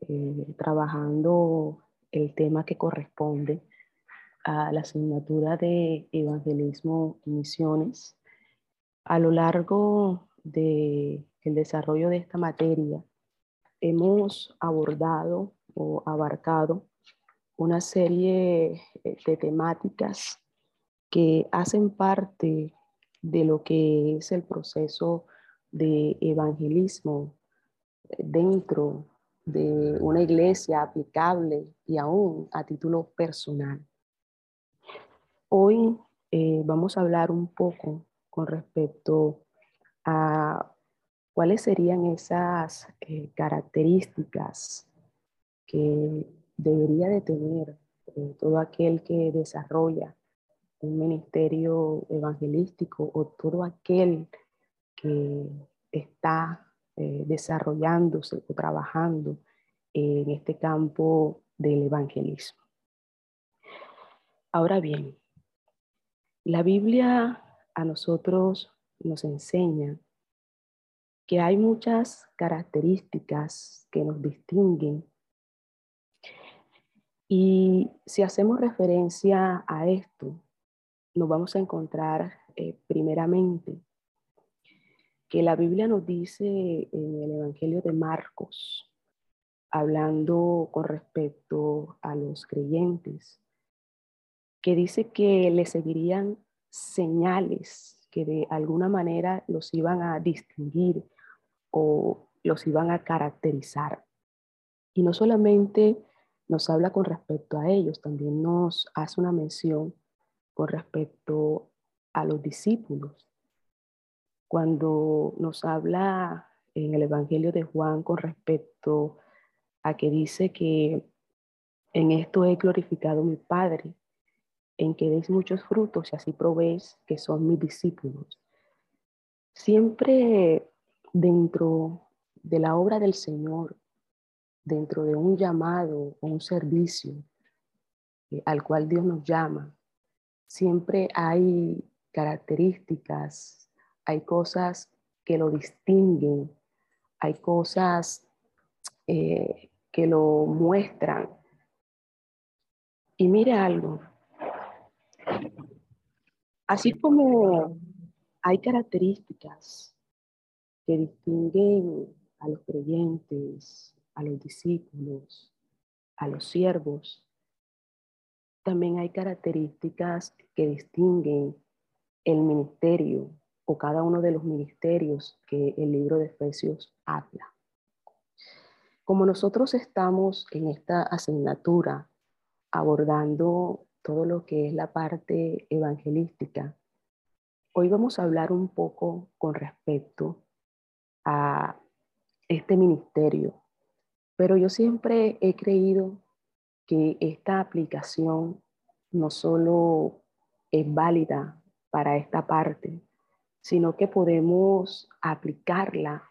eh, trabajando el tema que corresponde a la asignatura de evangelismo y misiones. A lo largo del desarrollo de esta materia, hemos abordado o abarcado una serie eh, de temáticas que hacen parte de lo que es el proceso de evangelismo dentro de una iglesia aplicable y aún a título personal. Hoy eh, vamos a hablar un poco con respecto a cuáles serían esas eh, características que debería de tener eh, todo aquel que desarrolla un ministerio evangelístico o todo aquel que está eh, desarrollándose o trabajando en este campo del evangelismo. Ahora bien, la Biblia a nosotros nos enseña que hay muchas características que nos distinguen y si hacemos referencia a esto, nos vamos a encontrar eh, primeramente que la Biblia nos dice en el Evangelio de Marcos, hablando con respecto a los creyentes, que dice que le seguirían señales que de alguna manera los iban a distinguir o los iban a caracterizar. Y no solamente nos habla con respecto a ellos, también nos hace una mención con respecto a los discípulos cuando nos habla en el Evangelio de Juan con respecto a que dice que en esto he glorificado a mi Padre, en que deis muchos frutos y así probéis que son mis discípulos. Siempre dentro de la obra del Señor, dentro de un llamado o un servicio eh, al cual Dios nos llama, siempre hay características hay cosas que lo distinguen, hay cosas eh, que lo muestran. Y mire algo, así como hay características que distinguen a los creyentes, a los discípulos, a los siervos, también hay características que distinguen el ministerio, o cada uno de los ministerios que el libro de Efesios habla. Como nosotros estamos en esta asignatura abordando todo lo que es la parte evangelística, hoy vamos a hablar un poco con respecto a este ministerio. Pero yo siempre he creído que esta aplicación no solo es válida para esta parte, sino que podemos aplicarla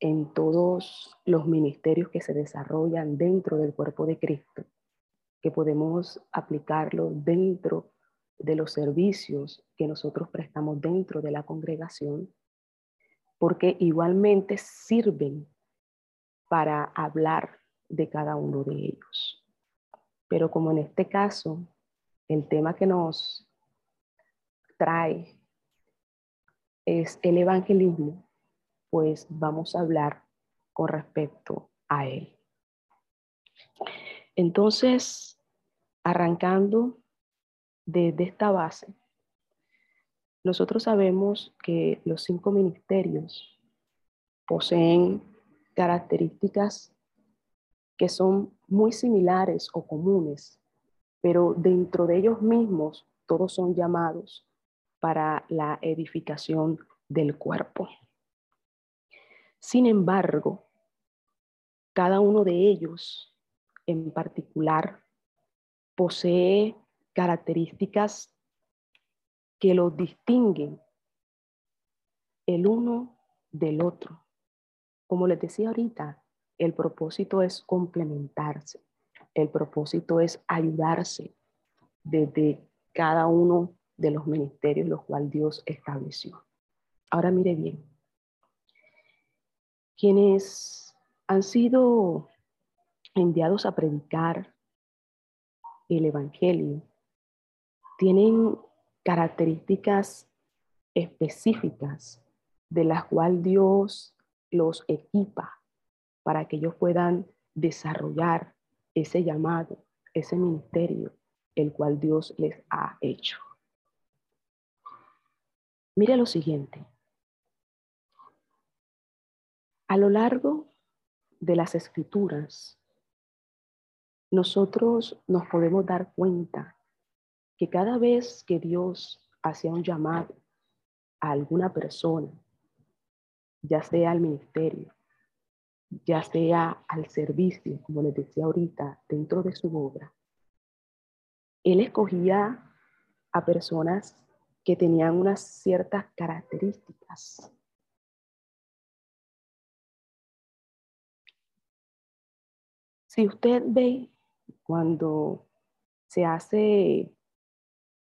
en todos los ministerios que se desarrollan dentro del cuerpo de Cristo, que podemos aplicarlo dentro de los servicios que nosotros prestamos dentro de la congregación, porque igualmente sirven para hablar de cada uno de ellos. Pero como en este caso, el tema que nos trae es el evangelismo, pues vamos a hablar con respecto a él. Entonces, arrancando desde esta base, nosotros sabemos que los cinco ministerios poseen características que son muy similares o comunes, pero dentro de ellos mismos todos son llamados para la edificación del cuerpo. Sin embargo, cada uno de ellos en particular posee características que los distinguen el uno del otro. Como les decía ahorita, el propósito es complementarse, el propósito es ayudarse desde cada uno de los ministerios los cuales Dios estableció. Ahora mire bien, quienes han sido enviados a predicar el Evangelio tienen características específicas de las cuales Dios los equipa para que ellos puedan desarrollar ese llamado, ese ministerio, el cual Dios les ha hecho. Mire lo siguiente. A lo largo de las escrituras, nosotros nos podemos dar cuenta que cada vez que Dios hacía un llamado a alguna persona, ya sea al ministerio, ya sea al servicio, como les decía ahorita, dentro de su obra, Él escogía a personas que tenían unas ciertas características. Si usted ve cuando se hace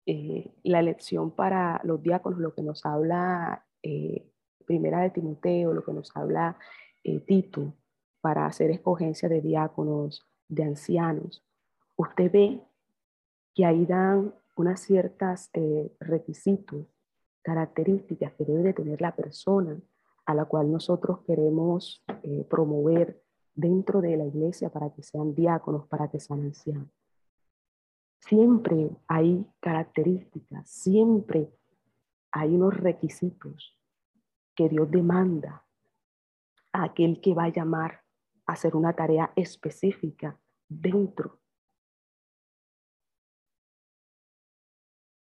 eh, la elección para los diáconos, lo que nos habla eh, Primera de Timoteo, lo que nos habla eh, Tito, para hacer escogencia de diáconos, de ancianos, usted ve que ahí dan unas ciertas requisitos, características que debe de tener la persona a la cual nosotros queremos promover dentro de la iglesia para que sean diáconos, para que sean ancianos. Siempre hay características, siempre hay unos requisitos que Dios demanda a aquel que va a llamar a hacer una tarea específica dentro.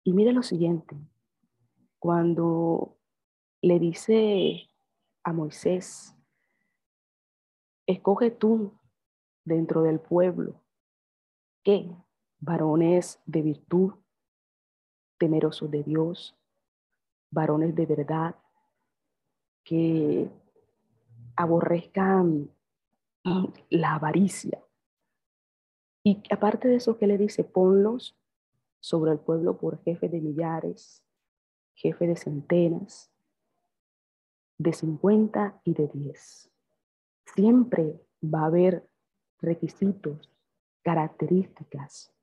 Y mire lo siguiente, cuando le dice a Moisés, Escoge tú dentro del pueblo que varones de virtud, temerosos de Dios, varones de verdad, que aborrezcan la avaricia. Y aparte de eso, ¿qué le dice? Ponlos sobre el pueblo por jefe de millares, jefe de centenas, de cincuenta y de diez. Siempre va a haber requisitos, características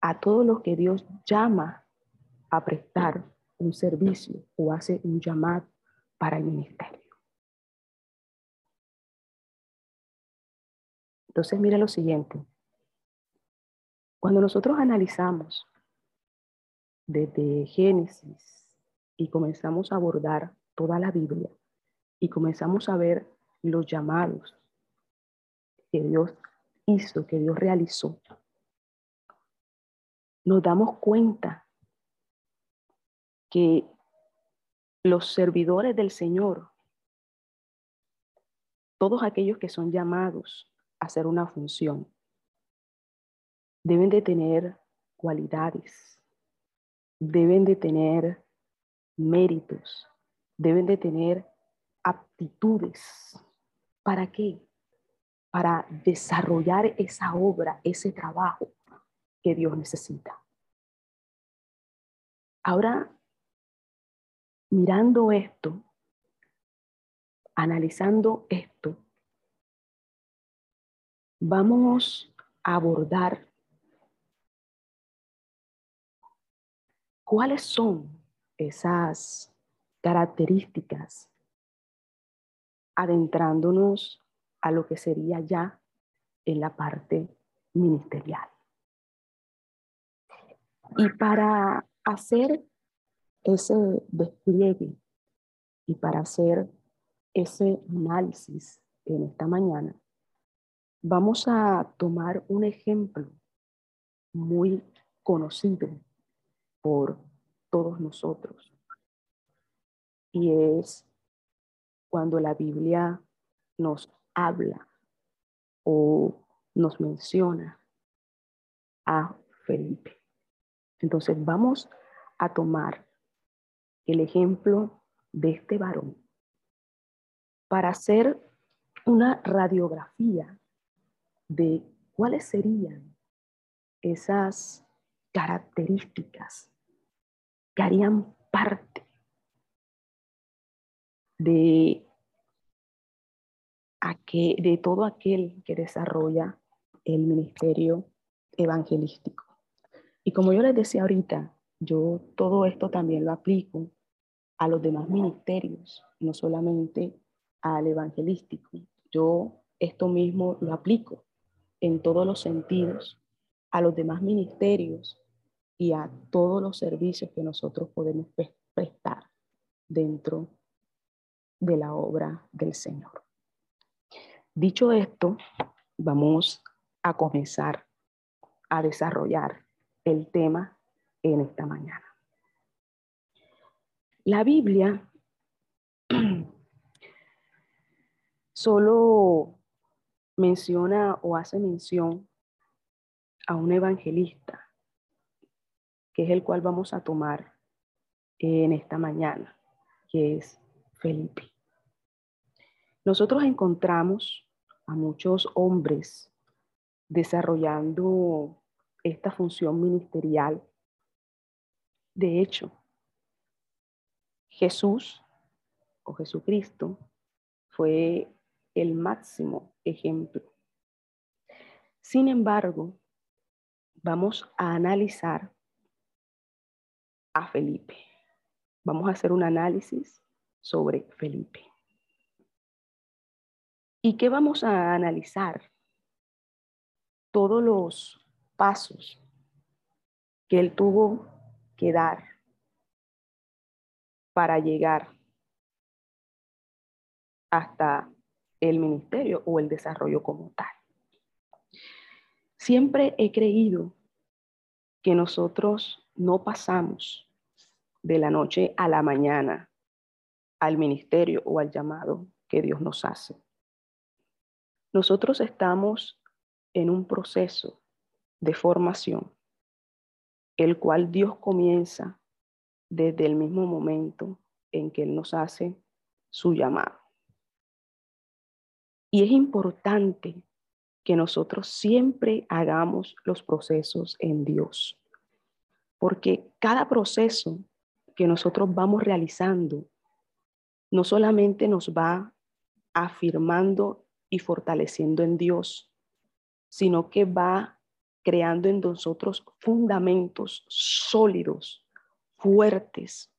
a todo lo que Dios llama a prestar un servicio o hace un llamado para el ministerio. Entonces, mire lo siguiente. Cuando nosotros analizamos desde Génesis y comenzamos a abordar toda la Biblia y comenzamos a ver los llamados que Dios hizo, que Dios realizó, nos damos cuenta que los servidores del Señor, todos aquellos que son llamados a hacer una función, deben de tener cualidades, deben de tener méritos, deben de tener aptitudes ¿Para qué? Para desarrollar esa obra, ese trabajo que Dios necesita. Ahora, mirando esto, analizando esto, vamos a abordar cuáles son esas características adentrándonos a lo que sería ya en la parte ministerial. Y para hacer ese despliegue y para hacer ese análisis en esta mañana, vamos a tomar un ejemplo muy conocido por todos nosotros y es cuando la Biblia nos habla o nos menciona a Felipe. Entonces vamos a tomar el ejemplo de este varón para hacer una radiografía de cuáles serían esas características que harían parte de, de todo aquel que desarrolla el ministerio evangelístico. Y como yo les decía ahorita, yo todo esto también lo aplico a los demás ministerios, no solamente al evangelístico. Yo esto mismo lo aplico en todos los sentidos a los demás ministerios y a todos los servicios que nosotros podemos prestar dentro de la obra del Señor. Dicho esto, vamos a comenzar a desarrollar el tema en esta mañana. La Biblia solo menciona o hace mención a un evangelista, que es el cual vamos a tomar en esta mañana, que es Felipe. Nosotros encontramos a muchos hombres desarrollando esta función ministerial. De hecho, Jesús o Jesucristo fue el máximo ejemplo. Sin embargo, vamos a analizar a Felipe. Vamos a hacer un análisis sobre Felipe. ¿Y qué vamos a analizar? Todos los pasos que él tuvo que dar para llegar hasta el ministerio o el desarrollo como tal. Siempre he creído que nosotros no pasamos de la noche a la mañana al ministerio o al llamado que Dios nos hace. Nosotros estamos en un proceso de formación, el cual Dios comienza desde el mismo momento en que Él nos hace su llamado. Y es importante que nosotros siempre hagamos los procesos en Dios, porque cada proceso que nosotros vamos realizando no solamente nos va afirmando y fortaleciendo en Dios, sino que va creando en nosotros fundamentos sólidos, fuertes,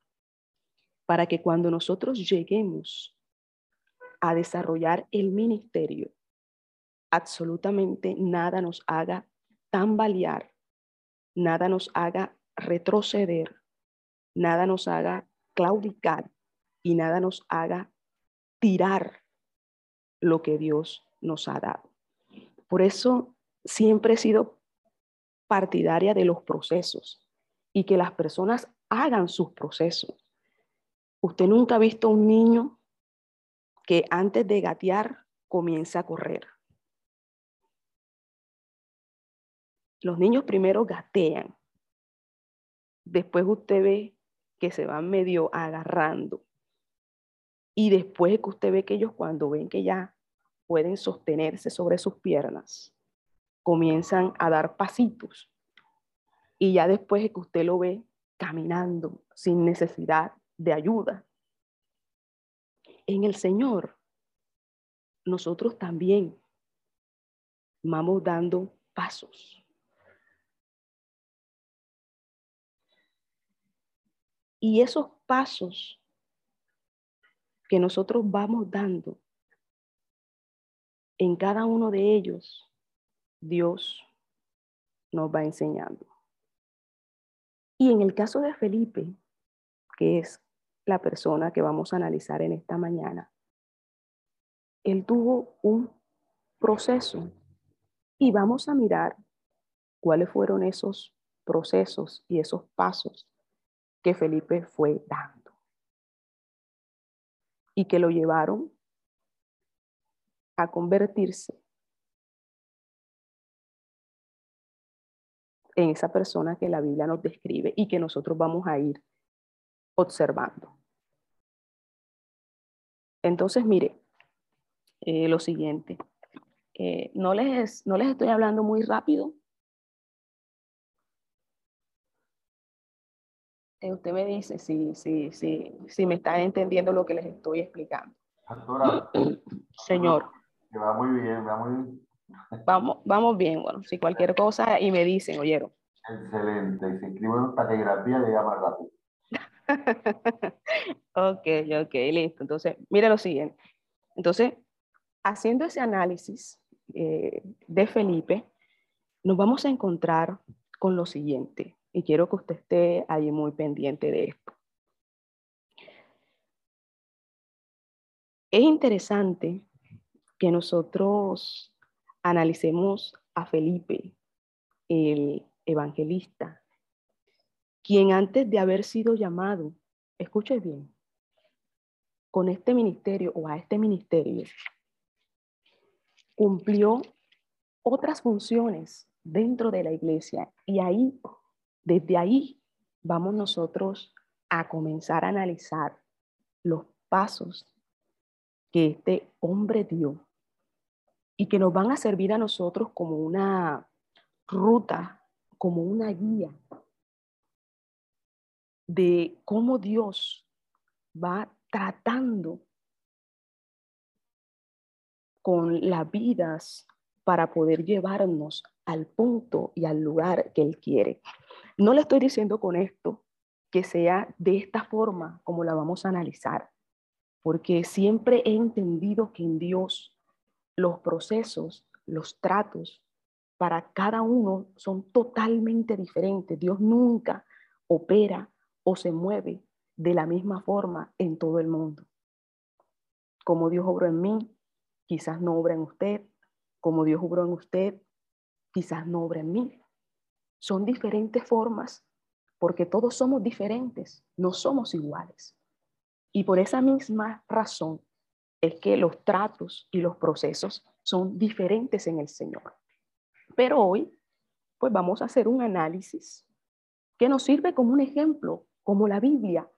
para que cuando nosotros lleguemos a desarrollar el ministerio, absolutamente nada nos haga tambalear, nada nos haga retroceder, nada nos haga claudicar y nada nos haga tirar lo que Dios nos ha dado. Por eso siempre he sido partidaria de los procesos y que las personas hagan sus procesos. Usted nunca ha visto un niño que antes de gatear comienza a correr. Los niños primero gatean, después usted ve que se van medio agarrando. Y después que usted ve que ellos cuando ven que ya pueden sostenerse sobre sus piernas, comienzan a dar pasitos. Y ya después de que usted lo ve caminando sin necesidad de ayuda, en el Señor, nosotros también vamos dando pasos. Y esos pasos que nosotros vamos dando, en cada uno de ellos, Dios nos va enseñando. Y en el caso de Felipe, que es la persona que vamos a analizar en esta mañana, él tuvo un proceso y vamos a mirar cuáles fueron esos procesos y esos pasos que Felipe fue dando y que lo llevaron a convertirse en esa persona que la Biblia nos describe y que nosotros vamos a ir observando. Entonces, mire, eh, lo siguiente. Eh, no, les, no les estoy hablando muy rápido. Usted me dice si, si, si, si me están entendiendo lo que les estoy explicando. Señor. va muy bien, va muy bien. Vamos, vamos bien, bueno, si cualquier cosa y me dicen, oyeron. Excelente, y si escribo en taquigrafía llega más rápido. ok, ok, listo. Entonces, mire lo siguiente. Entonces, haciendo ese análisis eh, de Felipe, nos vamos a encontrar con lo siguiente, y quiero que usted esté ahí muy pendiente de esto. Es interesante que nosotros analicemos a Felipe, el evangelista, quien antes de haber sido llamado, escuche bien, con este ministerio o a este ministerio, cumplió otras funciones dentro de la iglesia y ahí, desde ahí, vamos nosotros a comenzar a analizar los pasos que este hombre dio y que nos van a servir a nosotros como una ruta, como una guía de cómo Dios va tratando con las vidas para poder llevarnos al punto y al lugar que Él quiere. No le estoy diciendo con esto que sea de esta forma como la vamos a analizar, porque siempre he entendido que en Dios los procesos, los tratos para cada uno son totalmente diferentes. Dios nunca opera o se mueve de la misma forma en todo el mundo. Como Dios obró en mí, quizás no obra en usted. Como Dios obró en usted, quizás no obra en mí. Son diferentes formas porque todos somos diferentes, no somos iguales. Y por esa misma razón es que los tratos y los procesos son diferentes en el Señor. Pero hoy, pues vamos a hacer un análisis que nos sirve como un ejemplo, como la Biblia.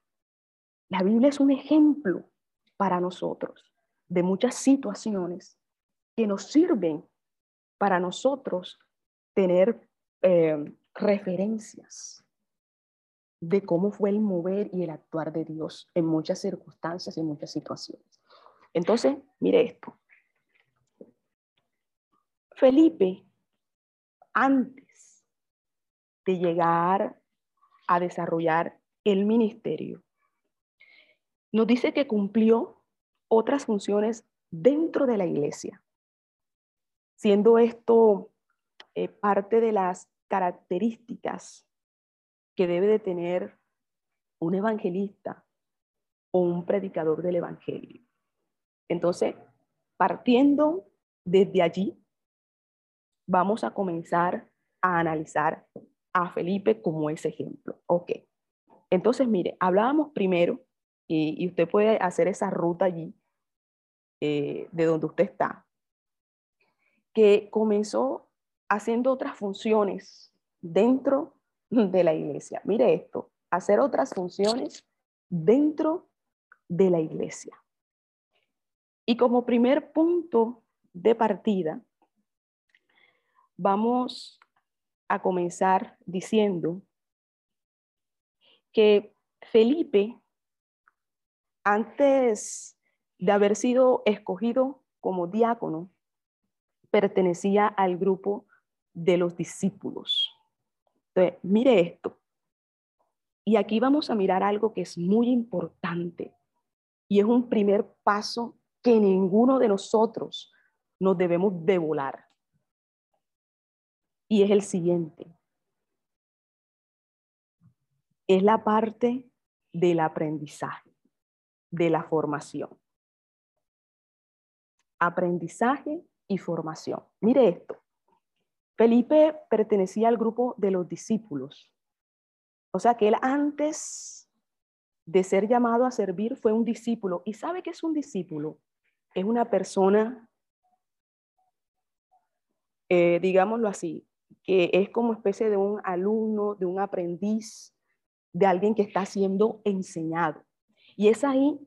La Biblia es un ejemplo para nosotros de muchas situaciones que nos sirven para nosotros tener eh, referencias de cómo fue el mover y el actuar de Dios en muchas circunstancias y en muchas situaciones. Entonces, mire esto. Felipe, antes de llegar a desarrollar el ministerio, nos dice que cumplió otras funciones dentro de la iglesia, siendo esto eh, parte de las características que debe de tener un evangelista o un predicador del evangelio. Entonces, partiendo desde allí, vamos a comenzar a analizar a Felipe como ese ejemplo. Ok. Entonces, mire, hablábamos primero, y, usted puede hacer esa ruta allí, eh, de donde usted está, que comenzó haciendo otras funciones dentro de la iglesia. Mire esto, hacer otras funciones dentro de la iglesia. Y como primer punto de partida, vamos a comenzar diciendo que Felipe, antes de haber sido escogido como diácono, pertenecía al grupo de los discípulos. Entonces, mire esto. Y aquí vamos a mirar algo que es muy importante y es un primer paso que ninguno de nosotros nos debemos de volar. Y es el siguiente. Es la parte del aprendizaje, de la formación. Aprendizaje y formación. Mire esto. Felipe pertenecía al grupo de los discípulos. O sea que él antes de ser llamado a servir fue un discípulo. ¿Y sabe qué es un discípulo? es una persona, eh, digámoslo así, que es como especie de un alumno, de un aprendiz, de alguien que está siendo enseñado. Y es ahí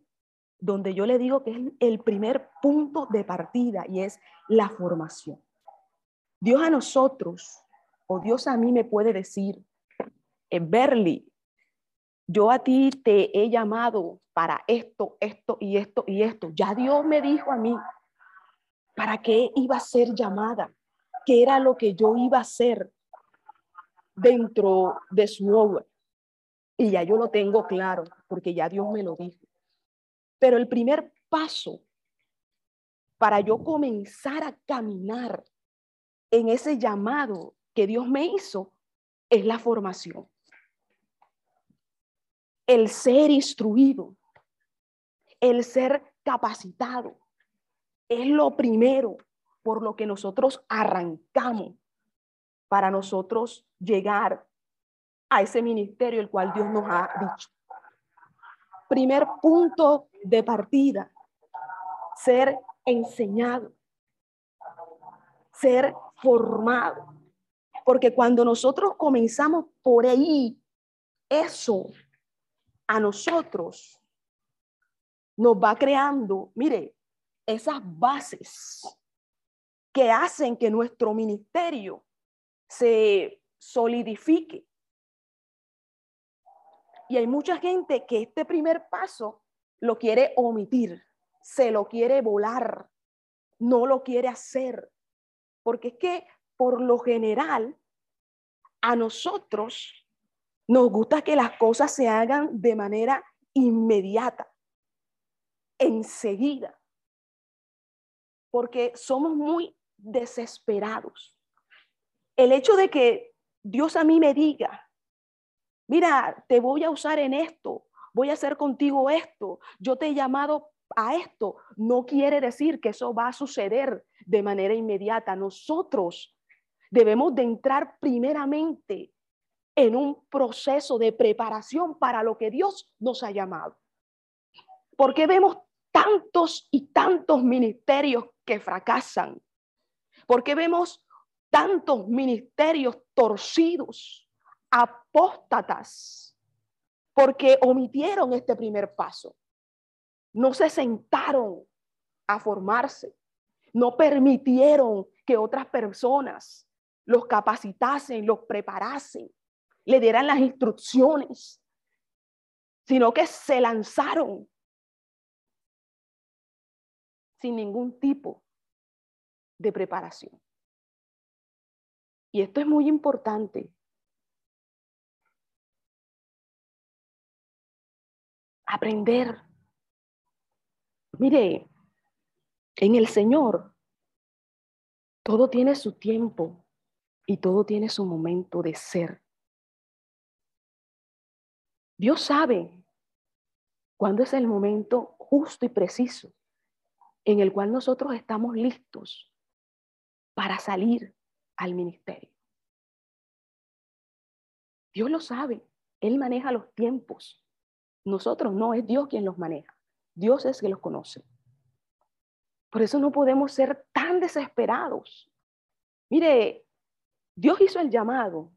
donde yo le digo que es el primer punto de partida y es la formación. Dios a nosotros, o Dios a mí me puede decir, eh, Berly, yo a ti te he llamado para esto, esto y esto y esto. Ya Dios me dijo a mí para qué iba a ser llamada, qué era lo que yo iba a hacer dentro de su obra. Y ya yo lo tengo claro, porque ya Dios me lo dijo. Pero el primer paso para yo comenzar a caminar en ese llamado que Dios me hizo es la formación. El ser instruido, el ser capacitado, es lo primero por lo que nosotros arrancamos para nosotros llegar a ese ministerio el cual Dios nos ha dicho. Primer punto de partida, ser enseñado, ser formado. Porque cuando nosotros comenzamos por ahí, eso a nosotros nos va creando, mire, esas bases que hacen que nuestro ministerio se solidifique. Y hay mucha gente que este primer paso lo quiere omitir, se lo quiere volar, no lo quiere hacer, porque es que por lo general a nosotros nos gusta que las cosas se hagan de manera inmediata, enseguida, porque somos muy desesperados. El hecho de que Dios a mí me diga, mira, te voy a usar en esto, voy a hacer contigo esto, yo te he llamado a esto, no quiere decir que eso va a suceder de manera inmediata. Nosotros debemos de entrar primeramente en un proceso de preparación para lo que Dios nos ha llamado. Porque vemos tantos y tantos ministerios que fracasan? Porque vemos tantos ministerios torcidos, apóstatas? Porque omitieron este primer paso. No se sentaron a formarse. No permitieron que otras personas los capacitasen, los preparasen, le dieran las instrucciones, sino que se lanzaron sin ningún tipo de preparación. Y esto es muy importante. Aprender. Mire, en el Señor todo tiene su tiempo y todo tiene su momento de ser. Dios sabe cuándo es el momento justo y preciso en el cual nosotros estamos listos para salir al ministerio. Dios lo sabe, Él maneja los tiempos. Nosotros no, es Dios quien los maneja. Dios es que los conoce. Por eso no podemos ser tan desesperados. Mire, Dios hizo el llamado.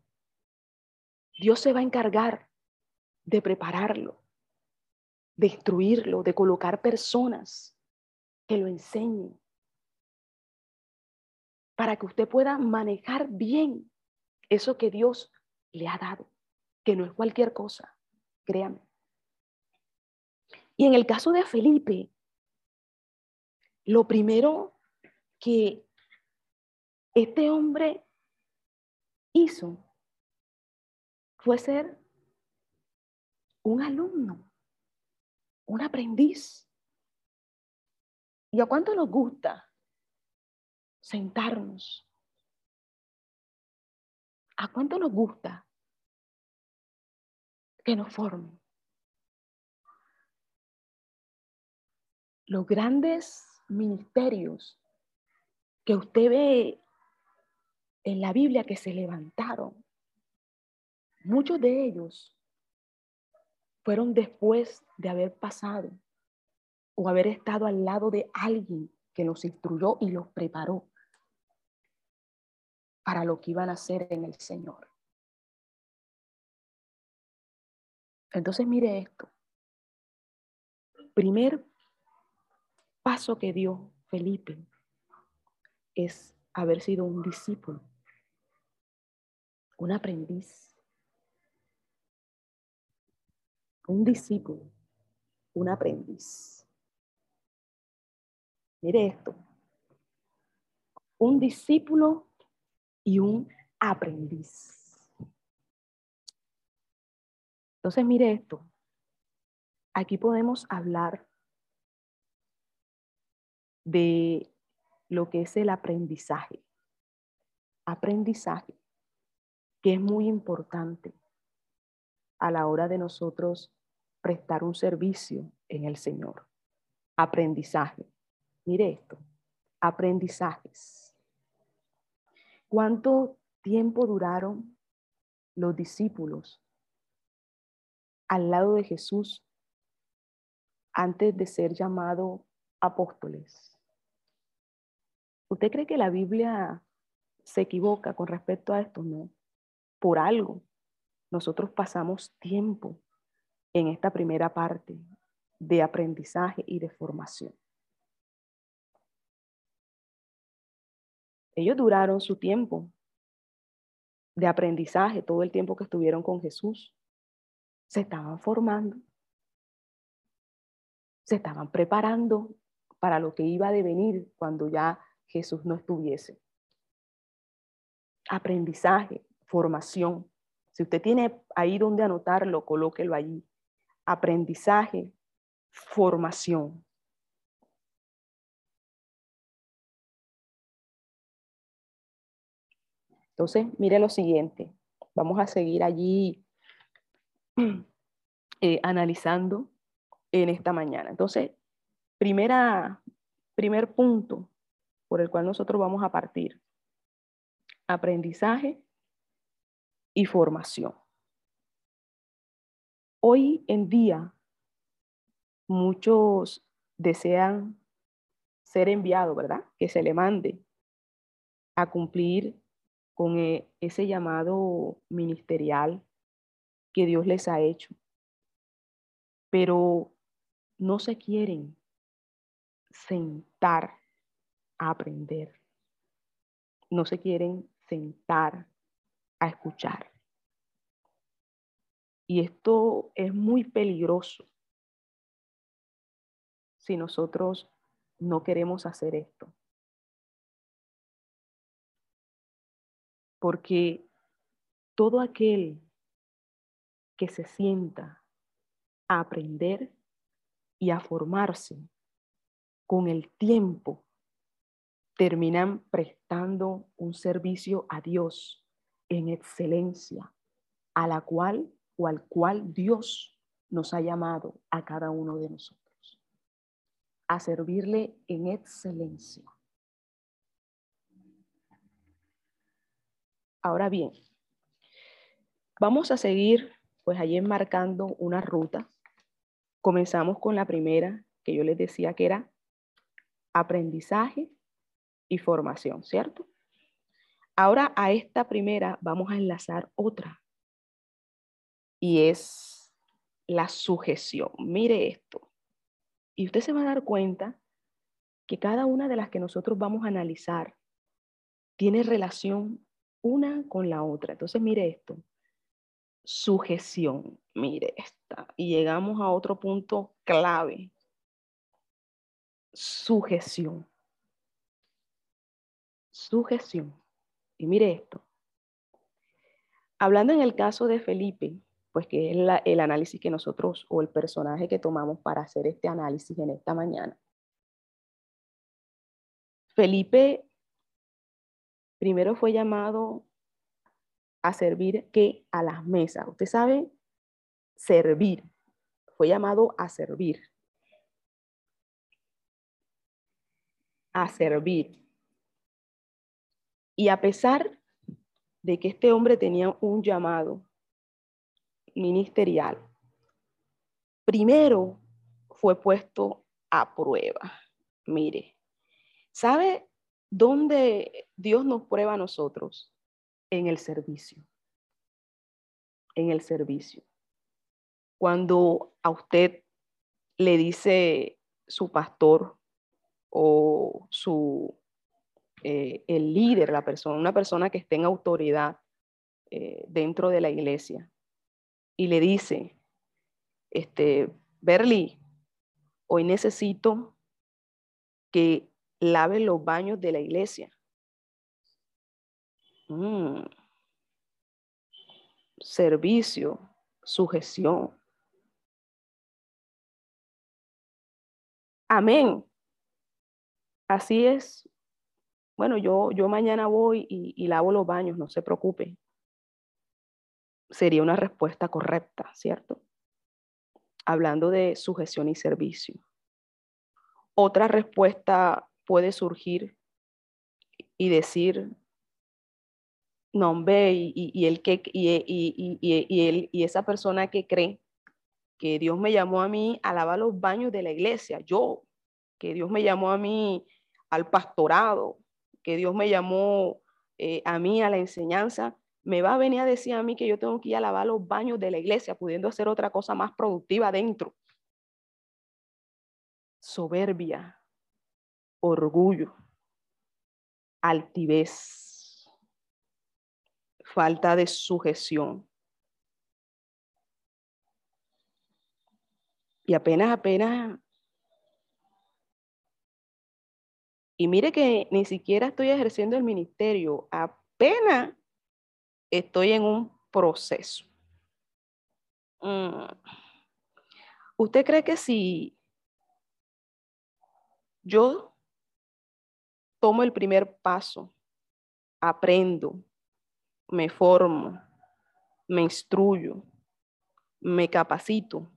Dios se va a encargar de prepararlo, de instruirlo, de colocar personas que lo enseñe para que usted pueda manejar bien eso que Dios le ha dado, que no es cualquier cosa, créame. Y en el caso de Felipe, lo primero que este hombre hizo fue ser un alumno, un aprendiz. ¿Y a cuánto nos gusta sentarnos? ¿A cuánto nos gusta que nos formen? Los grandes ministerios que usted ve en la Biblia que se levantaron, muchos de ellos fueron después de haber pasado o haber estado al lado de alguien que los instruyó y los preparó para lo que iban a hacer en el Señor. Entonces mire esto. Primer paso que dio Felipe es haber sido un discípulo, un aprendiz, un discípulo, un aprendiz. Mire esto, un discípulo y un aprendiz. Entonces, mire esto. Aquí podemos hablar de lo que es el aprendizaje. Aprendizaje, que es muy importante a la hora de nosotros prestar un servicio en el Señor. Aprendizaje. Mire esto, aprendizajes. ¿Cuánto tiempo duraron los discípulos al lado de Jesús antes de ser llamado apóstoles? ¿Usted cree que la Biblia se equivoca con respecto a esto? No. Por algo, nosotros pasamos tiempo en esta primera parte de aprendizaje y de formación. Ellos duraron su tiempo de aprendizaje, todo el tiempo que estuvieron con Jesús. Se estaban formando, se estaban preparando para lo que iba a devenir cuando ya Jesús no estuviese. Aprendizaje, formación. Si usted tiene ahí donde anotarlo, colóquelo allí. Aprendizaje, formación. Entonces, mire lo siguiente. Vamos a seguir allí eh, analizando en esta mañana. Entonces, primera, primer punto, por el cual nosotros vamos a partir. Aprendizaje y formación. Hoy en día, muchos desean ser enviados, ¿verdad? Que se le mande a cumplir con e, ese llamado ministerial que Dios les ha hecho. Pero no se quieren sentar aprender. No se quieren sentar a escuchar. Y esto es muy peligroso si nosotros no queremos hacer esto. Porque todo aquel que se sienta a aprender y a formarse con el tiempo terminan prestando un servicio a Dios en excelencia, a la cual o al cual Dios nos ha llamado a cada uno de nosotros, a servirle en excelencia. Ahora bien, vamos a seguir pues allí enmarcando una ruta. Comenzamos con la primera que yo les decía que era aprendizaje y formación, ¿cierto? Ahora a esta primera vamos a enlazar otra y es la sujeción. Mire esto. Y usted se va a dar cuenta que cada una de las que nosotros vamos a analizar tiene relación una con la otra. Entonces, mire esto. Sujeción. Mire esta. Y llegamos a otro punto clave. Sujeción sujeción. Y mire esto. Hablando en el caso de Felipe, pues que es el análisis que nosotros o el personaje que tomamos para hacer este análisis en esta mañana. Felipe primero fue llamado a servir que a las mesas. Usted sabe, servir. Fue llamado a servir. A servir. Y a pesar de que este hombre tenía un llamado ministerial, primero fue puesto a prueba. Mire, ¿sabe dónde Dios nos prueba a nosotros? en el servicio. En el servicio. Cuando a usted le dice su pastor o su eh, el líder, la persona, una persona que esté en autoridad eh, dentro de la iglesia, y le dice, este, Berly, hoy necesito que lave los baños de la iglesia. Mm. Servicio, sujeción. Amén. Así es. Bueno, yo, yo mañana voy y, y lavo los baños, no se preocupe. Sería una respuesta correcta, ¿cierto? Hablando de sujeción y servicio. Otra respuesta puede surgir y decir, no, ve, y, el que, y, y, y esa persona que cree que Dios me llamó a mí a lavar los baños de la iglesia, yo, que Dios me llamó a mí al pastorado, que Dios me llamó eh, a mí a la enseñanza, me va a venir a decir a mí que yo tengo que ir a lavar los baños de la iglesia, pudiendo hacer otra cosa más productiva dentro. Soberbia, orgullo, altivez, falta de sujeción. Y apenas, apenas Y mire que ni siquiera estoy ejerciendo el ministerio, apenas estoy en un proceso. Mm. ¿Usted cree que si yo tomo el primer paso, aprendo, me formo, me instruyo, me capacito,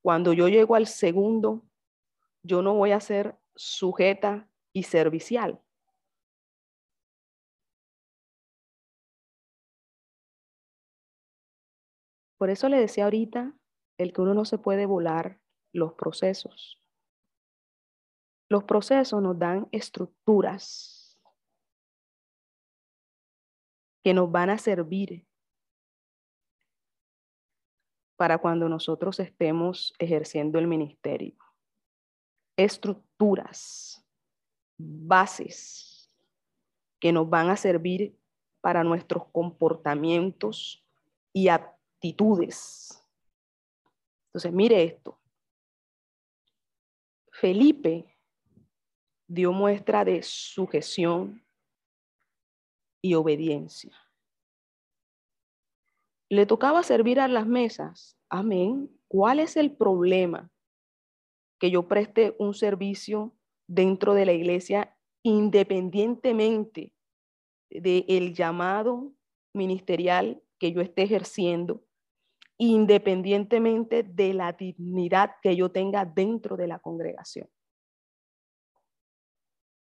cuando yo llego al segundo, yo no voy a ser sujeta y servicial. Por eso le decía ahorita el que uno no se puede volar los procesos. Los procesos nos dan estructuras que nos van a servir para cuando nosotros estemos ejerciendo el ministerio. Estructuras bases que nos van a servir para nuestros comportamientos y actitudes. Entonces, mire esto. Felipe dio muestra de sujeción y obediencia. Le tocaba servir a las mesas. Amén. ¿Cuál es el problema? Que yo preste un servicio dentro de la iglesia independientemente del llamado ministerial que yo esté ejerciendo, independientemente de la dignidad que yo tenga dentro de la congregación.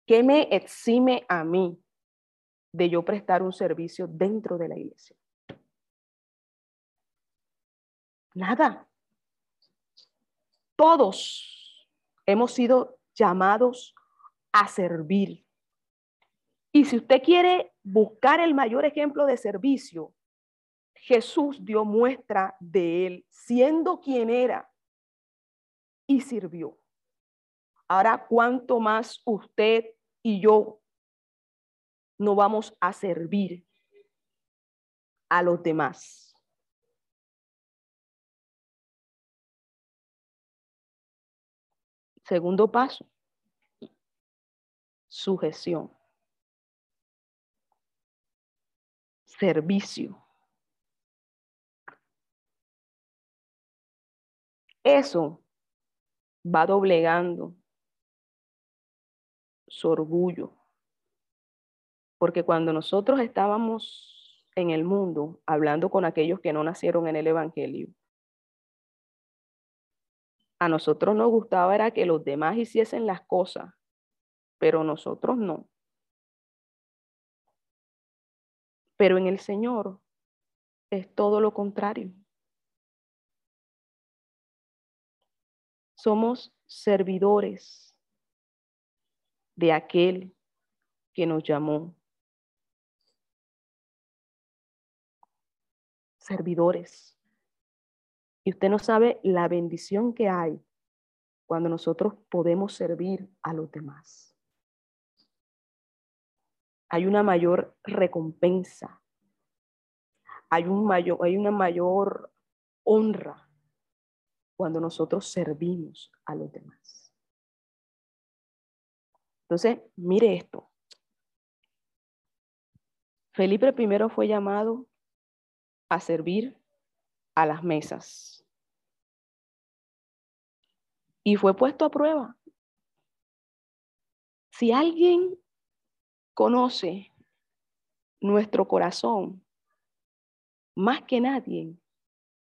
¿Qué me exime a mí de yo prestar un servicio dentro de la iglesia? Nada. Todos hemos sido llamados a servir. Y si usted quiere buscar el mayor ejemplo de servicio, Jesús dio muestra de él, siendo quien era, y sirvió. Ahora, ¿cuánto más usted y yo no vamos a servir a los demás? Segundo paso, sujeción. Servicio. Eso va doblegando su orgullo. Porque cuando nosotros estábamos en el mundo hablando con aquellos que no nacieron en el Evangelio, a nosotros nos gustaba era que los demás hiciesen las cosas, pero nosotros no. Pero en el Señor es todo lo contrario. Somos servidores de aquel que nos llamó. servidores. Y usted no sabe la bendición que hay cuando nosotros podemos servir a los demás. Hay una mayor recompensa, hay, un mayor, hay una mayor honra cuando nosotros servimos a los demás. Entonces, mire esto. Felipe I fue llamado a servir a las mesas y fue puesto a prueba. Si alguien conoce nuestro corazón, más que nadie,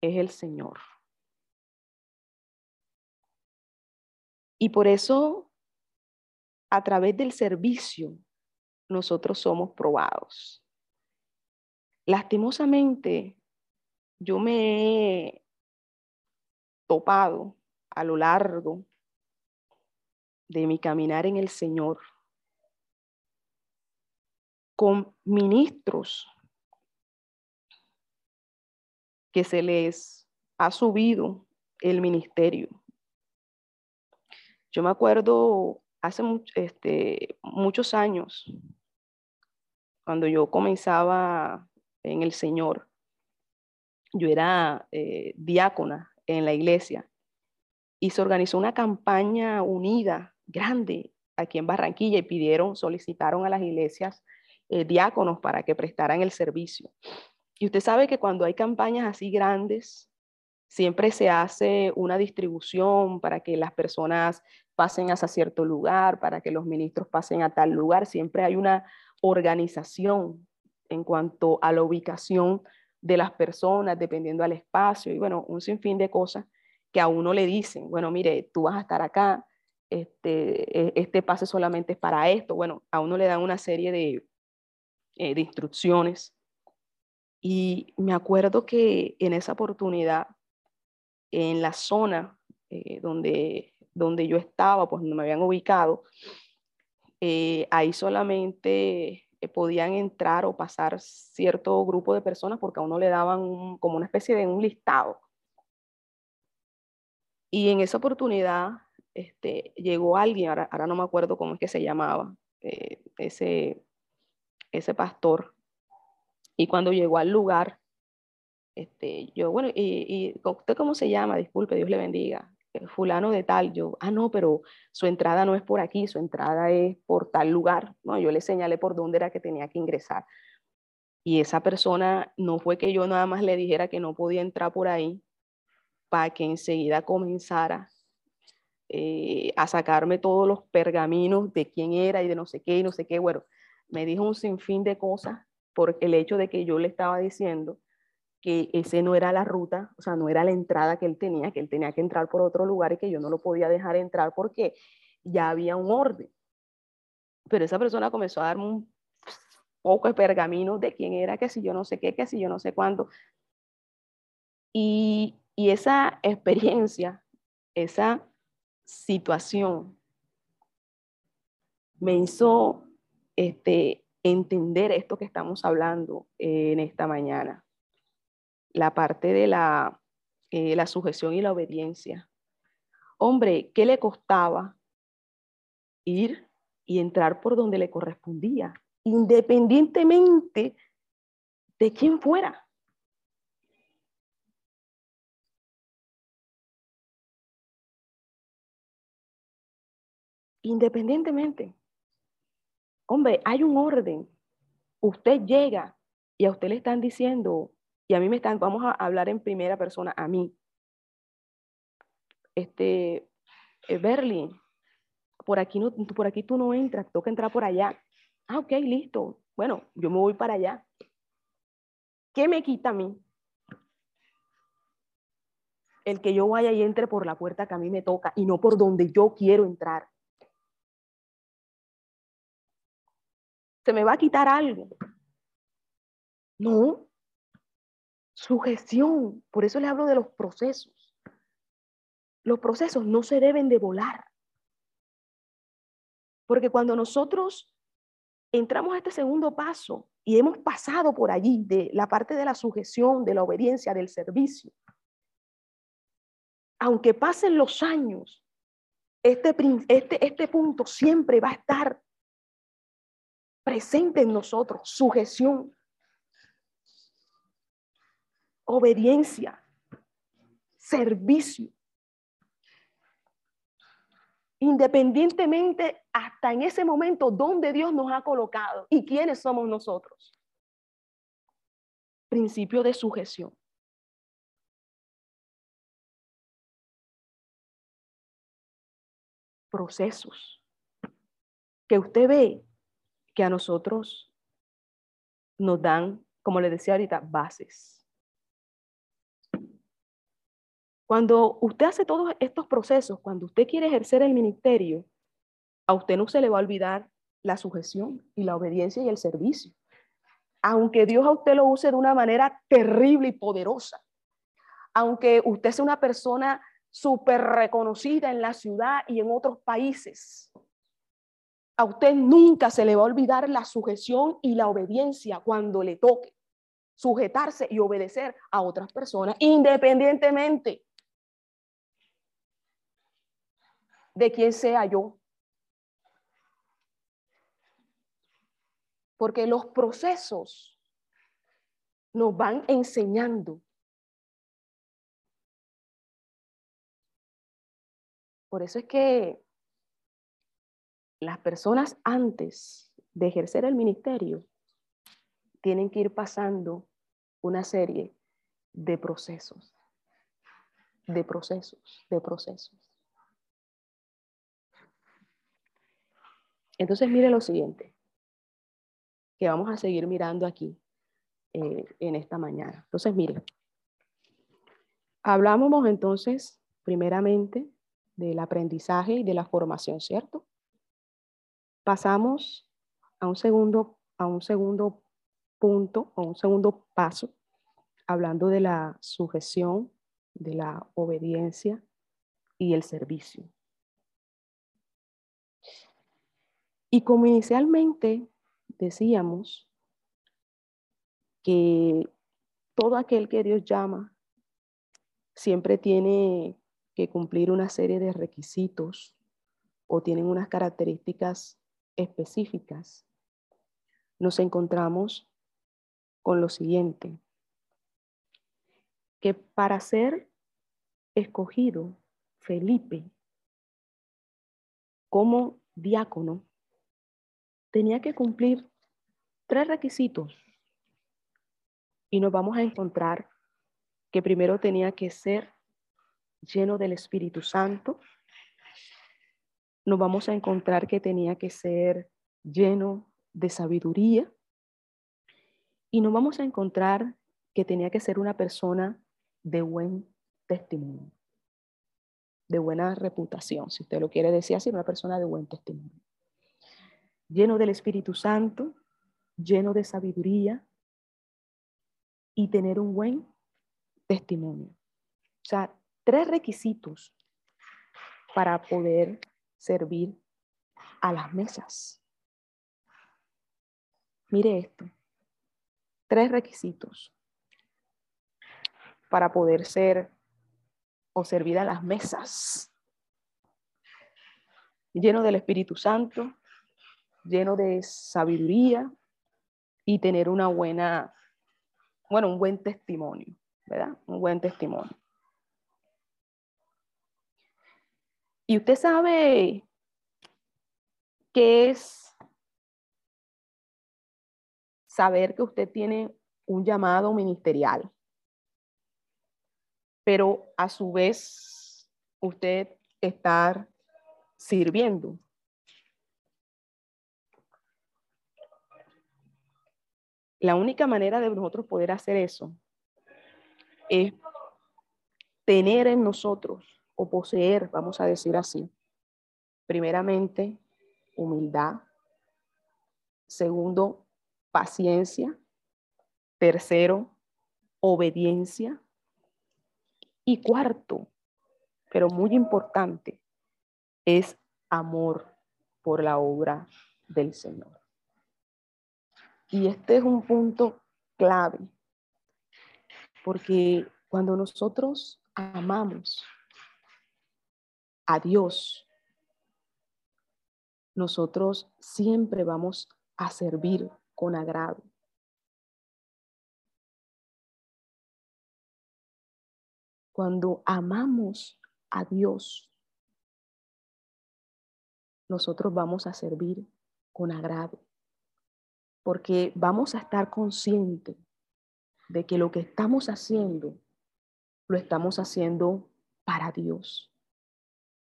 es el Señor. Y por eso, a través del servicio, nosotros somos probados. Lastimosamente, yo me he topado a lo largo de mi caminar en el Señor con ministros que se les ha subido el ministerio. Yo me acuerdo hace este, muchos años, cuando yo comenzaba en el Señor, yo era eh, diácona en la iglesia y se organizó una campaña unida, grande, aquí en Barranquilla y pidieron, solicitaron a las iglesias eh, diáconos para que prestaran el servicio. Y usted sabe que cuando hay campañas así grandes, siempre se hace una distribución para que las personas pasen hacia cierto lugar, para que los ministros pasen a tal lugar. Siempre hay una organización en cuanto a la ubicación de las personas, dependiendo al espacio y bueno, un sinfín de cosas que a uno le dicen, bueno, mire, tú vas a estar acá, este, e, este pase solamente es para esto. Bueno, a uno le dan una serie de, eh, de instrucciones y me acuerdo que en esa oportunidad, en la zona eh, donde, donde yo estaba, pues donde me habían ubicado, eh, ahí solamente podían entrar o pasar cierto grupo de personas porque a uno le daban como una especie de un listado. Y en esa oportunidad este, llegó alguien, ahora, ahora, no me acuerdo cómo es que se llamaba, ese, ese pastor, y cuando llegó al lugar, este, yo, bueno, y, y, ¿usted cómo se llama? Disculpe, Dios le bendiga. Eh, fulano de tal, yo, ah, no, pero su entrada no es por aquí, su entrada es por tal lugar. No, yo le señalé por dónde era que tenía que ingresar. Y esa persona no fue que yo nada más le dijera que no podía entrar por ahí para que enseguida comenzara eh, a sacarme todos los pergaminos de quién era y de no sé qué y no sé qué. Bueno, me dijo un sinfín de cosas por el hecho de que yo le estaba diciendo que ese no era la ruta, o sea, no era la entrada que él tenía, que él tenía que entrar por otro lugar y que yo no lo podía dejar entrar porque ya había un orden. Pero esa persona comenzó a darme un poco de pergamino de quién era, que si yo no sé qué, que si yo no sé cuándo. Y, y esa experiencia, esa situación me hizo este, entender esto que estamos hablando eh, en esta mañana. La parte de la, eh, la sujeción y la obediencia. Hombre, ¿qué le costaba ir y entrar por donde le correspondía, independientemente de quién fuera? Independientemente. Hombre, hay un orden. Usted llega y a usted le están diciendo, y a mí me están, vamos a hablar en primera persona, a mí. Este, eh, Berlin, por aquí, no, por aquí tú no entras, toca entrar por allá. Ah, ok, listo. Bueno, yo me voy para allá. ¿Qué me quita a mí? El que yo vaya y entre por la puerta que a mí me toca y no por donde yo quiero entrar. Se me va a quitar algo. No, sujeción. Por eso le hablo de los procesos. Los procesos no se deben de volar. Porque cuando nosotros entramos a este segundo paso y hemos pasado por allí de la parte de la sujeción, de la obediencia, del servicio. Aunque pasen los años, este, este, este punto siempre va a estar presente en nosotros, sujeción, obediencia, servicio. Independientemente hasta en ese momento donde Dios nos ha colocado y quiénes somos nosotros. Principio de sujeción. Procesos que usted ve que a nosotros nos dan, como le decía ahorita, bases. Cuando usted hace todos estos procesos, cuando usted quiere ejercer el ministerio, a usted no se le va a olvidar la sujeción y la obediencia y el servicio. Aunque Dios a usted lo use de una manera terrible y poderosa, aunque usted sea una persona súper reconocida en la ciudad y en otros países, a usted nunca se le va a olvidar la sujeción y la obediencia cuando le toque sujetarse y obedecer a otras personas, independientemente de quién sea yo. Porque los procesos nos van enseñando. Por eso es que las personas antes de ejercer el ministerio tienen que ir pasando una serie de procesos, de procesos, de procesos. Entonces, mire lo siguiente, que vamos a seguir mirando aquí eh, en esta mañana. Entonces, mire, hablábamos entonces primeramente del aprendizaje y de la formación, ¿cierto? Pasamos a un segundo, a un segundo punto o un segundo paso, hablando de la sujeción, de la obediencia y el servicio. Y como inicialmente decíamos que todo aquel que Dios llama siempre tiene que cumplir una serie de requisitos o tienen unas características específicas, nos encontramos con lo siguiente, que para ser escogido Felipe como diácono, tenía que cumplir tres requisitos. Y nos vamos a encontrar que primero tenía que ser lleno del Espíritu Santo, nos vamos a encontrar que tenía que ser lleno de sabiduría y nos vamos a encontrar que tenía que ser una persona de buen testimonio, de buena reputación, si usted lo quiere decir así, una persona de buen testimonio. Lleno del Espíritu Santo, lleno de sabiduría y tener un buen testimonio. O sea, tres requisitos para poder servir a las mesas. Mire esto. Tres requisitos para poder ser o servir a las mesas. Lleno del Espíritu Santo, lleno de sabiduría y tener una buena, bueno, un buen testimonio, ¿verdad? Un buen testimonio. Y usted sabe qué es saber que usted tiene un llamado ministerial, pero a su vez usted estar sirviendo. La única manera de nosotros poder hacer eso es tener en nosotros o poseer, vamos a decir así. Primeramente, humildad. Segundo, paciencia. Tercero, obediencia. Y cuarto, pero muy importante, es amor por la obra del Señor. Y este es un punto clave, porque cuando nosotros amamos a Dios, nosotros siempre vamos a servir con agrado. Cuando amamos a Dios, nosotros vamos a servir con agrado, porque vamos a estar conscientes de que lo que estamos haciendo, lo estamos haciendo para Dios,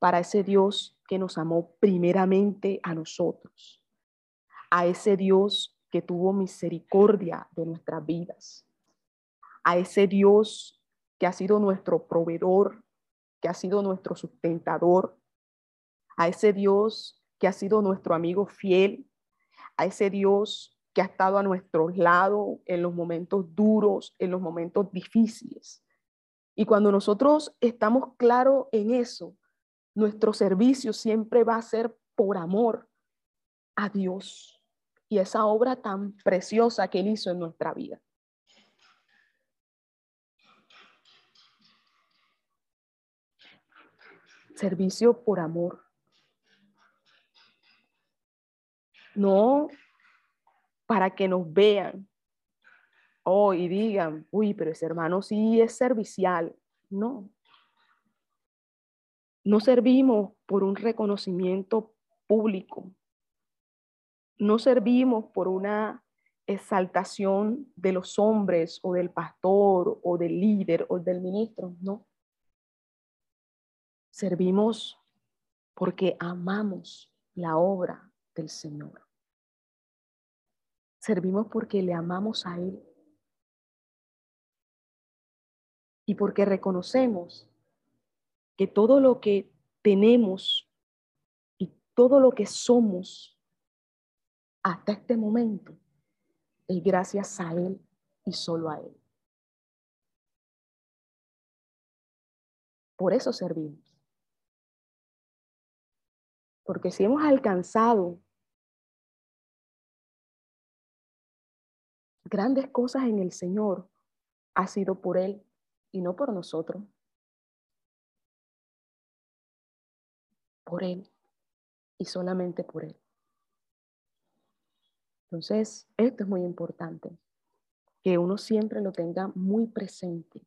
para ese Dios que nos amó primeramente a nosotros, a ese Dios que tuvo misericordia de nuestras vidas, a ese Dios que ha sido nuestro proveedor, que ha sido nuestro sustentador, a ese Dios que ha sido nuestro amigo fiel, a ese Dios que ha estado a nuestro lado en los momentos duros, en los momentos difíciles. Y cuando nosotros estamos claros en eso, nuestro servicio siempre va a ser por amor a Dios y esa obra tan preciosa que Él hizo en nuestra vida. Servicio por amor. No para que nos vean oh, y digan, uy, pero ese hermano sí es servicial. No. No servimos por un reconocimiento público. No servimos por una exaltación de los hombres o del pastor o del líder o del ministro. No. Servimos porque amamos la obra del Señor. Servimos porque le amamos a Él. Y porque reconocemos todo lo que tenemos y todo lo que somos hasta este momento es gracias a Él y solo a Él. Por eso servimos. Porque si hemos alcanzado grandes cosas en el Señor ha sido por Él y no por nosotros. Por Él y solamente por Él. Entonces, esto es muy importante, que uno siempre lo tenga muy presente.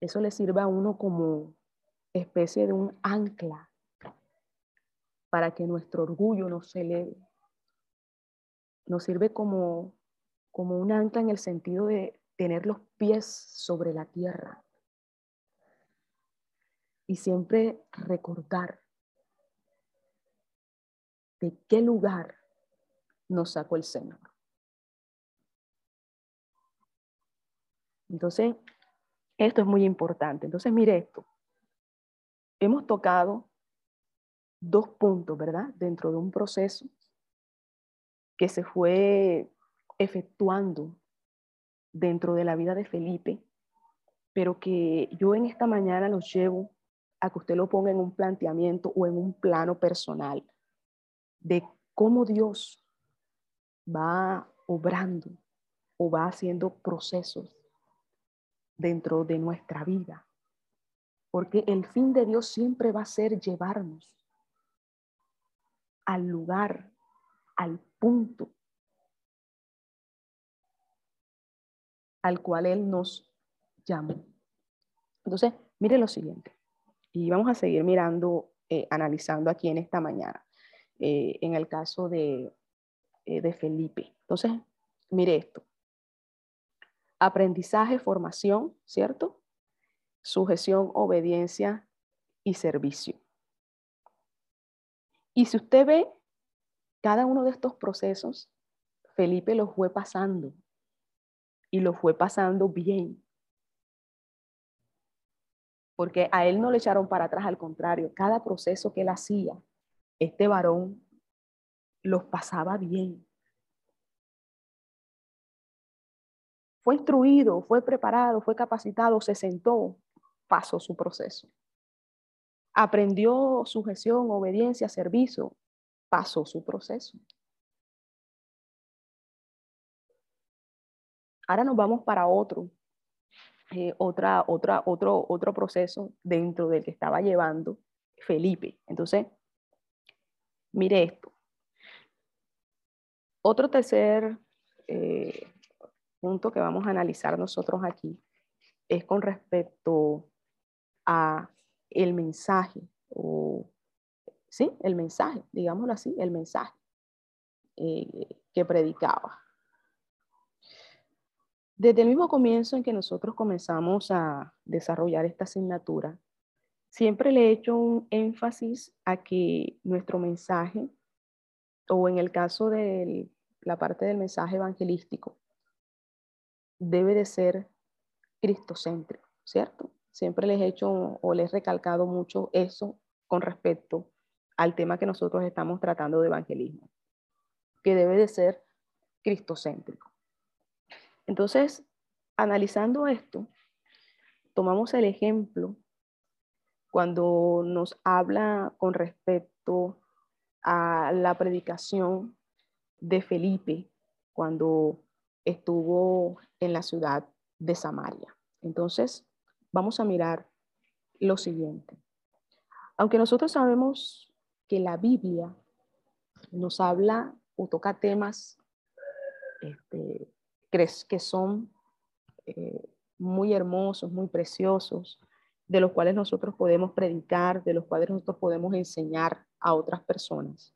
Eso le sirva a uno como especie de un ancla para que nuestro orgullo no se eleve. Nos sirve como como un ancla en el sentido de tener los pies sobre la tierra y siempre recordar de qué lugar nos sacó el Señor. Entonces, esto es muy importante. Entonces, mire esto. Hemos tocado dos puntos, ¿verdad? Dentro de un proceso que se fue efectuando dentro de la vida de Felipe, pero que yo en esta mañana los llevo a que usted lo ponga en un planteamiento o en un plano personal de cómo Dios va obrando o va haciendo procesos dentro de nuestra vida. Porque el fin de Dios siempre va a ser llevarnos al lugar, al punto al cual Él nos llamó. Entonces, mire lo siguiente, y vamos a seguir mirando, eh, analizando aquí en esta mañana, eh, en el caso de, eh, de Felipe. Entonces, mire esto. Aprendizaje, formación, ¿cierto? Sujeción, obediencia y servicio. Y si usted ve cada uno de estos procesos, Felipe los fue pasando y lo fue pasando bien. Porque a él no le echaron para atrás, al contrario, cada proceso que él hacía, este varón los pasaba bien. Fue instruido, fue preparado, fue capacitado, se sentó, pasó su proceso. Aprendió sujeción, obediencia, servicio, pasó su proceso. Ahora nos vamos para otro, eh, otra, otra, otro, otro proceso dentro del que estaba llevando Felipe. Entonces, mire esto. Otro tercer eh, punto que vamos a analizar nosotros aquí es con respecto a el mensaje, o sí, el mensaje, digámoslo así, el mensaje eh, que predicaba. Desde el mismo comienzo en que nosotros comenzamos a desarrollar esta asignatura, siempre le he hecho un énfasis a que nuestro mensaje, o en el caso de la parte del mensaje evangelístico, debe de ser cristocéntrico, ¿cierto? Siempre les he hecho o les he recalcado mucho eso con respecto al tema que nosotros estamos tratando de evangelismo, que debe de ser cristocéntrico. Entonces, analizando esto, tomamos el ejemplo cuando nos habla con respecto a la predicación de Felipe cuando estuvo en la ciudad de Samaria. Entonces, vamos a mirar lo siguiente. Aunque nosotros sabemos que la Biblia nos habla o toca temas este, que son eh, muy hermosos, muy preciosos, de los cuales nosotros podemos predicar, de los cuales nosotros podemos enseñar a otras personas.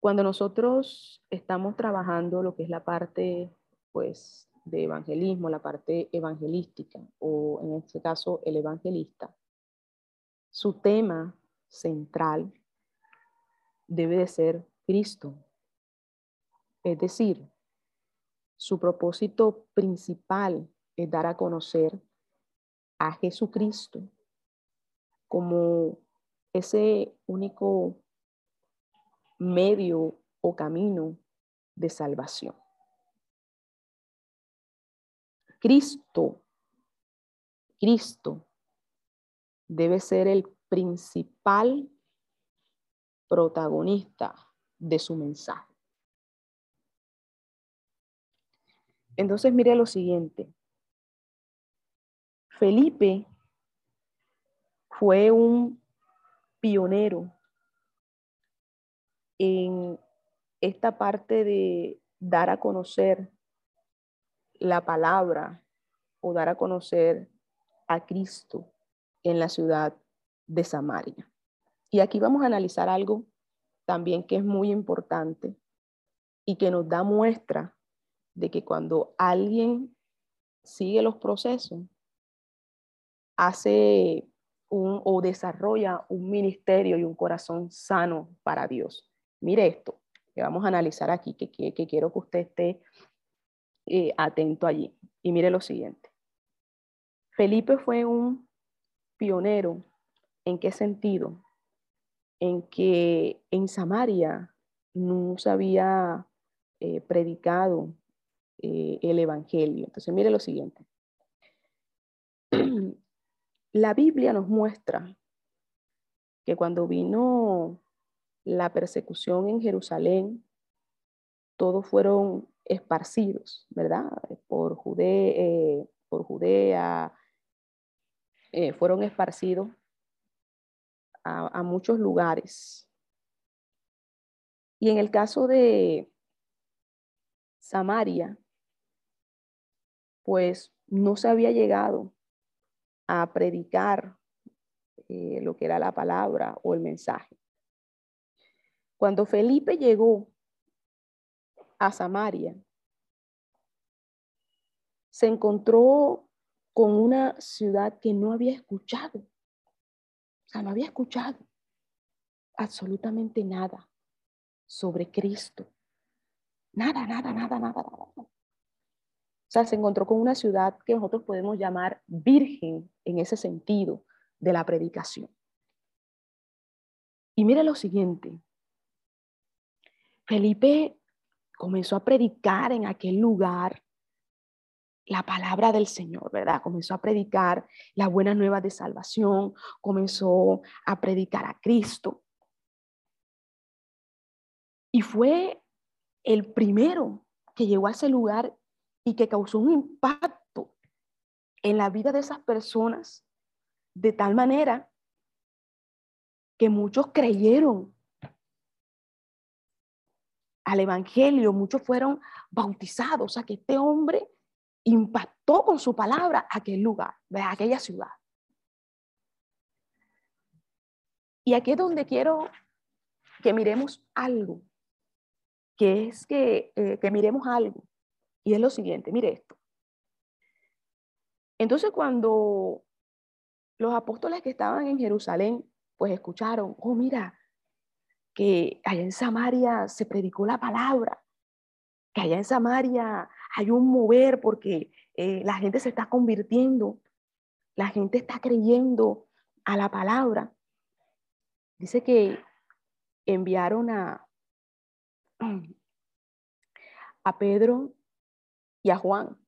Cuando nosotros estamos trabajando lo que es la parte, pues, de evangelismo, la parte evangelística, o en este caso el evangelista, su tema central debe de ser Cristo. Es decir, su propósito principal es dar a conocer a Jesucristo como ese único medio o camino de salvación. Cristo, Cristo debe ser el principal protagonista de su mensaje. Entonces, mire lo siguiente. Felipe fue un pionero en esta parte de dar a conocer la palabra o dar a conocer a Cristo en la ciudad de Samaria. Y aquí vamos a analizar algo también que es muy importante y que nos da muestra de que cuando alguien sigue los procesos, hace un, o desarrolla un ministerio y un corazón sano para Dios. Mire esto, que vamos a analizar aquí, que, que, quiero que usted esté eh, atento allí. Y mire lo siguiente. Felipe fue un pionero. ¿En qué sentido? En que en Samaria no se había eh, predicado eh, el Evangelio. Entonces, mire lo siguiente. La Biblia nos muestra que cuando vino la persecución en Jerusalén, todos fueron esparcidos, ¿verdad? Por, Judea, eh, Judea, eh, fueron esparcidos a muchos lugares. Y en el caso de Samaria, pues no se había llegado a predicar eh, lo que era la palabra o el mensaje. Cuando Felipe llegó a Samaria, se encontró con una ciudad que no había escuchado. O sea, no había escuchado absolutamente nada sobre Cristo. Nada, nada, nada, nada, nada. Sea, se encontró con una ciudad que nosotros podemos llamar virgen en ese sentido de la predicación. Y mira lo siguiente. Felipe comenzó a predicar en aquel lugar la palabra del Señor, ¿verdad? Comenzó a predicar la buena nueva de salvación, comenzó a predicar a Cristo. Y fue el primero que llegó a ese lugar y que causó un impacto en la vida de esas personas de tal manera que muchos creyeron al Evangelio, muchos fueron bautizados, o sea que este hombre impactó con su palabra aquel lugar, aquella ciudad. Y aquí es donde quiero que miremos algo, que es que, eh, que miremos algo, y es lo siguiente, mire esto. Entonces cuando los apóstoles que estaban en Jerusalén, pues escucharon, oh mira, que allá en Samaria se predicó la palabra, que allá en Samaria hay un mover porque eh, la gente se está convirtiendo, la gente está creyendo a la palabra. Dice que enviaron a, a Pedro y a Juan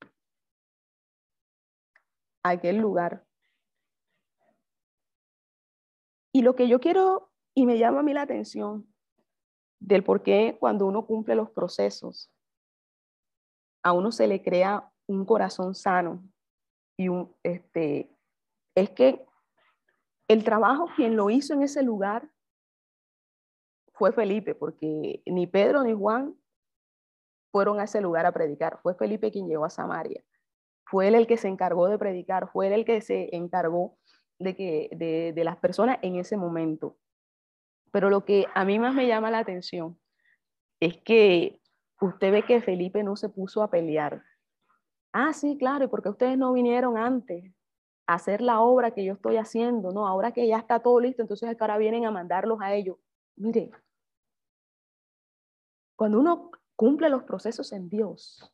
a aquel lugar. Y lo que yo quiero y me llama a mí la atención del por qué cuando uno cumple los procesos, a uno se le crea un corazón sano y un, este, es que el trabajo quien lo hizo en ese lugar fue Felipe, porque ni Pedro ni Juan fueron a ese lugar a predicar, fue Felipe quien llegó a Samaria. Fue él el que se encargó de predicar, fue él el que se encargó de, que, de, de las personas en ese momento. Pero lo que a mí más me llama la atención es que usted ve que Felipe no se puso a pelear. Ah, sí, claro, y porque ustedes no vinieron antes a hacer la obra que yo estoy haciendo, no, ahora que ya está todo listo, entonces ahora vienen a mandarlos a ellos. Mire, cuando uno cumple los procesos en Dios,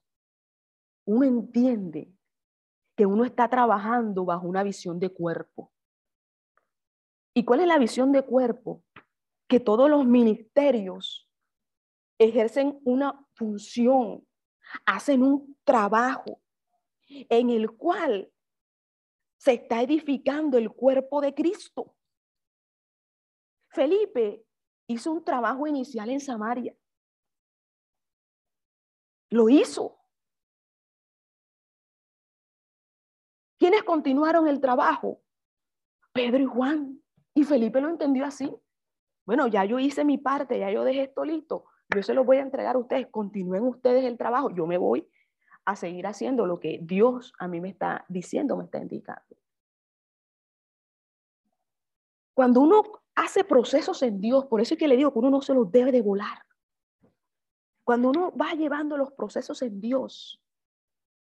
uno entiende que uno está trabajando bajo una visión de cuerpo. ¿Y cuál es la visión de cuerpo? que todos los ministerios ejercen una función, hacen un trabajo en el cual se está edificando el cuerpo de Cristo. Felipe hizo un trabajo inicial en Samaria. Lo hizo. ¿Quiénes continuaron el trabajo? Pedro y Juan. Y Felipe lo entendió así. Bueno, ya yo hice mi parte, ya yo dejé esto listo, yo se lo voy a entregar a ustedes, continúen ustedes el trabajo, yo me voy a seguir haciendo lo que Dios a mí me está diciendo, me está indicando. Cuando uno hace procesos en Dios, por eso es que le digo que uno no se los debe de volar. Cuando uno va llevando los procesos en Dios,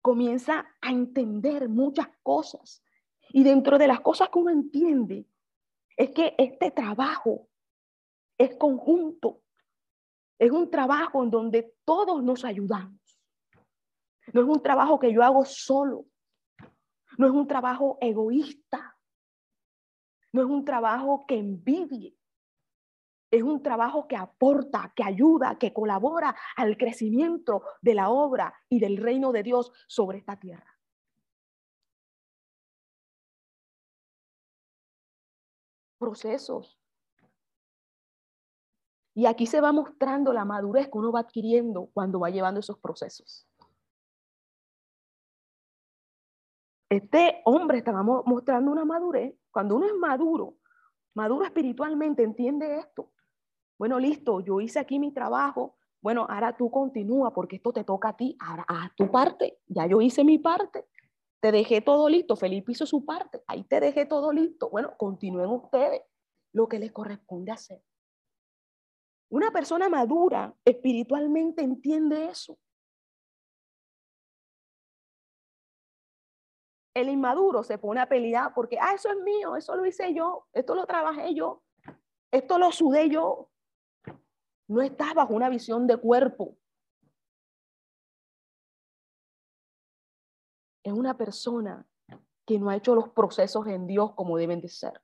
comienza a entender muchas cosas. Y dentro de las cosas que uno entiende, es que este trabajo es conjunto. Es un trabajo en donde todos nos ayudamos. No es un trabajo que yo hago solo. No es un trabajo egoísta. No es un trabajo que envidie. Es un trabajo que aporta, que ayuda, que colabora al crecimiento de la obra y del reino de Dios sobre esta tierra. Procesos y aquí se va mostrando la madurez que uno va adquiriendo cuando va llevando esos procesos. Este hombre estaba mostrando una madurez. Cuando uno es maduro, maduro espiritualmente, entiende esto. Bueno, listo, yo hice aquí mi trabajo. Bueno, ahora tú continúa porque esto te toca a ti. Ahora haz tu parte. Ya yo hice mi parte. Te dejé todo listo. Felipe hizo su parte. Ahí te dejé todo listo. Bueno, continúen ustedes lo que les corresponde hacer. Una persona madura espiritualmente entiende eso. El inmaduro se pone a pelear porque, ah, eso es mío, eso lo hice yo, esto lo trabajé yo, esto lo sudé yo. No está bajo una visión de cuerpo. Es una persona que no ha hecho los procesos en Dios como deben de ser.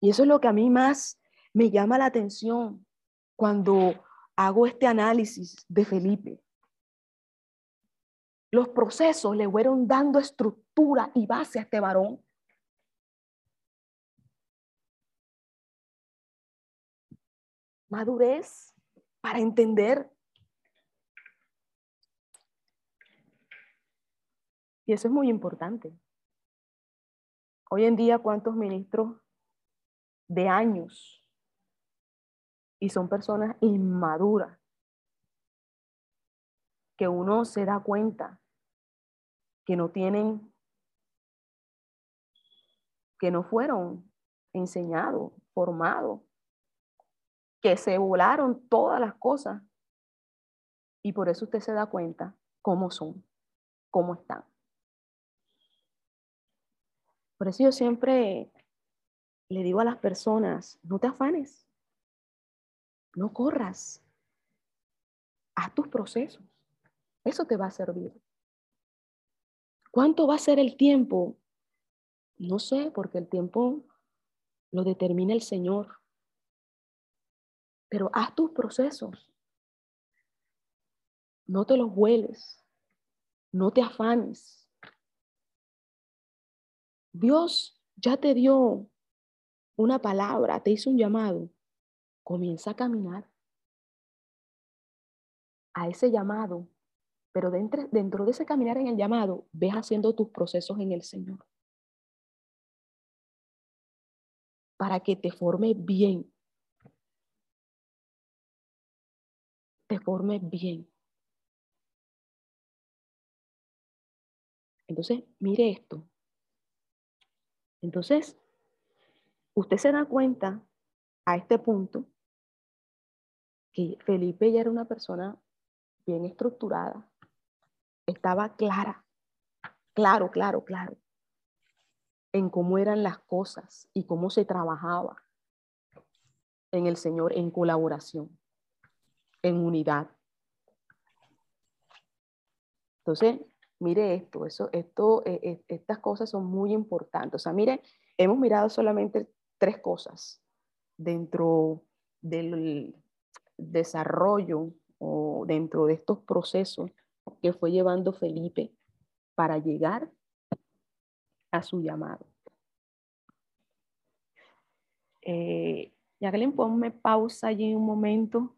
Y eso es lo que a mí más me llama la atención cuando hago este análisis de Felipe. Los procesos le fueron dando estructura y base a este varón. madurez para entender. Y eso es muy importante. Hoy en día, ¿cuántos ministros de años y son personas inmaduras que uno se da cuenta que no tienen, que no fueron enseñados, formados que se volaron todas las cosas. Y por eso usted se da cuenta cómo son, cómo están. Por eso yo siempre le digo a las personas, no te afanes, no corras, haz tus procesos, eso te va a servir. ¿Cuánto va a ser el tiempo? No sé, porque el tiempo lo determina el Señor. Pero haz tus procesos. No te los hueles. No te afanes. Dios ya te dio una palabra, te hizo un llamado. Comienza a caminar a ese llamado, pero dentro, dentro de ese caminar en el llamado, ves haciendo tus procesos en el Señor. Para que te forme bien. Te forme bien. Entonces, mire esto. Entonces, usted se da cuenta a este punto que Felipe ya era una persona bien estructurada, estaba clara, claro, claro, claro, en cómo eran las cosas y cómo se trabajaba en el Señor en colaboración, en unidad. Entonces, mire esto, eso, esto, eh, eh, estas cosas son muy importantes. O sea, mire, hemos mirado solamente tres cosas dentro del desarrollo o dentro de estos procesos que fue llevando Felipe para llegar a su llamado. Eh, Jacqueline, ponme pausa allí un momento.